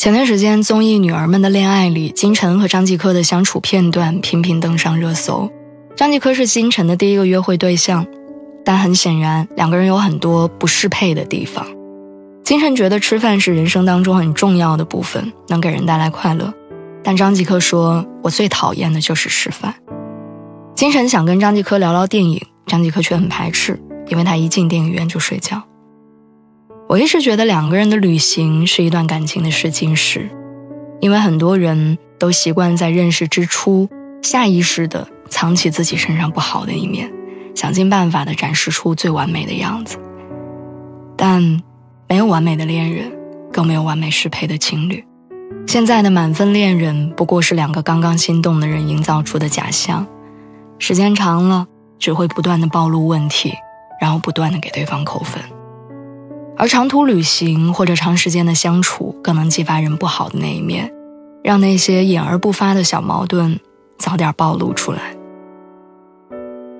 前段时间，综艺《女儿们的恋爱》里，金晨和张继科的相处片段频频登上热搜。张继科是金晨的第一个约会对象，但很显然，两个人有很多不适配的地方。金晨觉得吃饭是人生当中很重要的部分，能给人带来快乐，但张继科说：“我最讨厌的就是吃饭。”金晨想跟张继科聊聊电影，张继科却很排斥，因为他一进电影院就睡觉。我一直觉得两个人的旅行是一段感情的试金石，因为很多人都习惯在认识之初下意识的藏起自己身上不好的一面，想尽办法的展示出最完美的样子。但没有完美的恋人，更没有完美适配的情侣。现在的满分恋人不过是两个刚刚心动的人营造出的假象，时间长了只会不断的暴露问题，然后不断的给对方扣分。而长途旅行或者长时间的相处，更能激发人不好的那一面，让那些隐而不发的小矛盾早点暴露出来。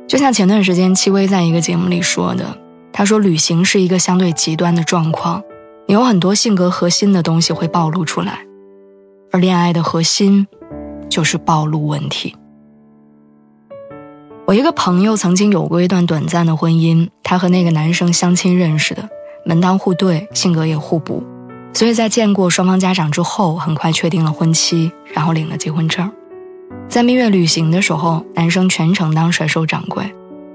就像前段时间戚薇在一个节目里说的，她说旅行是一个相对极端的状况，你有很多性格核心的东西会暴露出来，而恋爱的核心就是暴露问题。我一个朋友曾经有过一段短暂的婚姻，他和那个男生相亲认识的。门当户对，性格也互补，所以在见过双方家长之后，很快确定了婚期，然后领了结婚证。在蜜月旅行的时候，男生全程当甩手掌柜。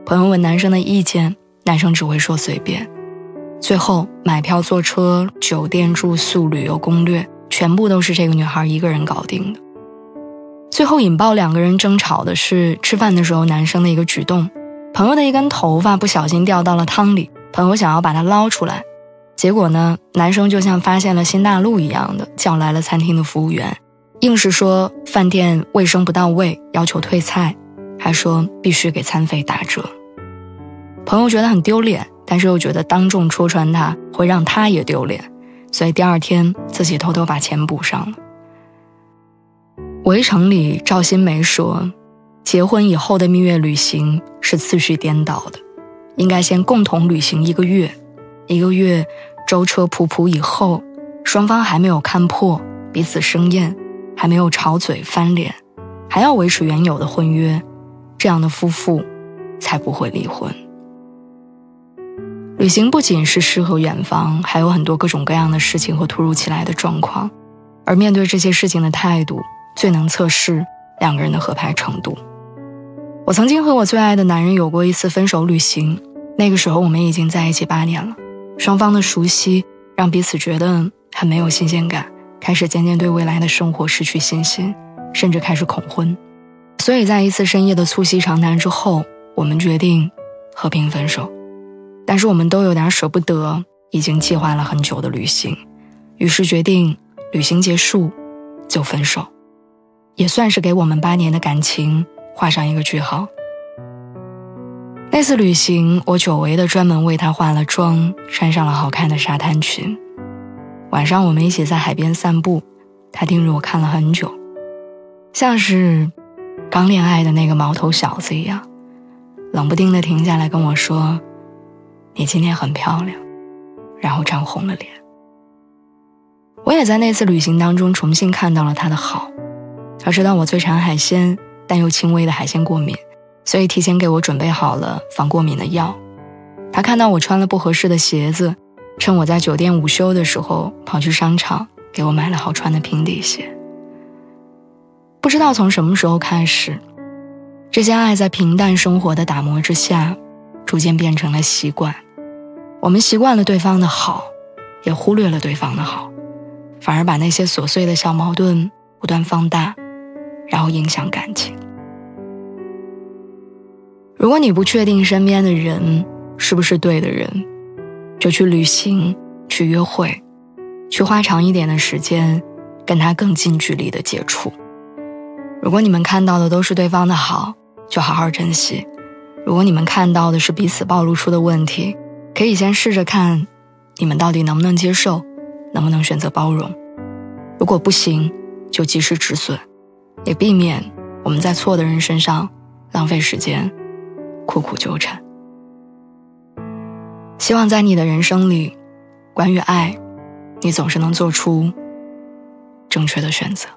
朋友问男生的意见，男生只会说随便。最后买票、坐车、酒店住宿、旅游攻略，全部都是这个女孩一个人搞定的。最后引爆两个人争吵的是吃饭的时候男生的一个举动，朋友的一根头发不小心掉到了汤里。朋友想要把它捞出来，结果呢，男生就像发现了新大陆一样的叫来了餐厅的服务员，硬是说饭店卫生不到位，要求退菜，还说必须给餐费打折。朋友觉得很丢脸，但是又觉得当众戳穿他会让他也丢脸，所以第二天自己偷偷把钱补上了。围城里赵新梅说，结婚以后的蜜月旅行是次序颠倒的。应该先共同旅行一个月，一个月舟车仆仆以后，双方还没有看破彼此生厌，还没有吵嘴翻脸，还要维持原有的婚约，这样的夫妇才不会离婚。旅行不仅是诗和远方，还有很多各种各样的事情和突如其来的状况，而面对这些事情的态度，最能测试两个人的合拍程度。我曾经和我最爱的男人有过一次分手旅行，那个时候我们已经在一起八年了，双方的熟悉让彼此觉得很没有新鲜感，开始渐渐对未来的生活失去信心，甚至开始恐婚。所以在一次深夜的促膝长谈之后，我们决定和平分手。但是我们都有点舍不得已经计划了很久的旅行，于是决定旅行结束就分手，也算是给我们八年的感情。画上一个句号。那次旅行，我久违的专门为他化了妆，穿上了好看的沙滩裙。晚上，我们一起在海边散步，他盯着我看了很久，像是刚恋爱的那个毛头小子一样，冷不丁的停下来跟我说：“你今天很漂亮。”然后涨红了脸。我也在那次旅行当中重新看到了他的好，他知道我最馋海鲜。但又轻微的海鲜过敏，所以提前给我准备好了防过敏的药。他看到我穿了不合适的鞋子，趁我在酒店午休的时候跑去商场给我买了好穿的平底鞋。不知道从什么时候开始，这些爱在平淡生活的打磨之下，逐渐变成了习惯。我们习惯了对方的好，也忽略了对方的好，反而把那些琐碎的小矛盾不断放大。然后影响感情。如果你不确定身边的人是不是对的人，就去旅行，去约会，去花长一点的时间，跟他更近距离的接触。如果你们看到的都是对方的好，就好好珍惜；如果你们看到的是彼此暴露出的问题，可以先试着看，你们到底能不能接受，能不能选择包容。如果不行，就及时止损，也避免我们在错的人身上浪费时间，苦苦纠缠。希望在你的人生里，关于爱，你总是能做出正确的选择。